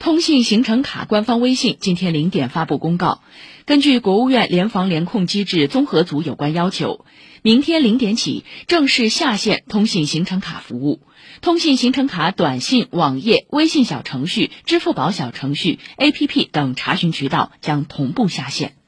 通信行程卡官方微信今天零点发布公告。根据国务院联防联控机制综合组有关要求明天零点起正式下线通信行程卡服务。通信行程卡短信网页微信小程序支付宝小程序 app 等查询渠道将同步下线。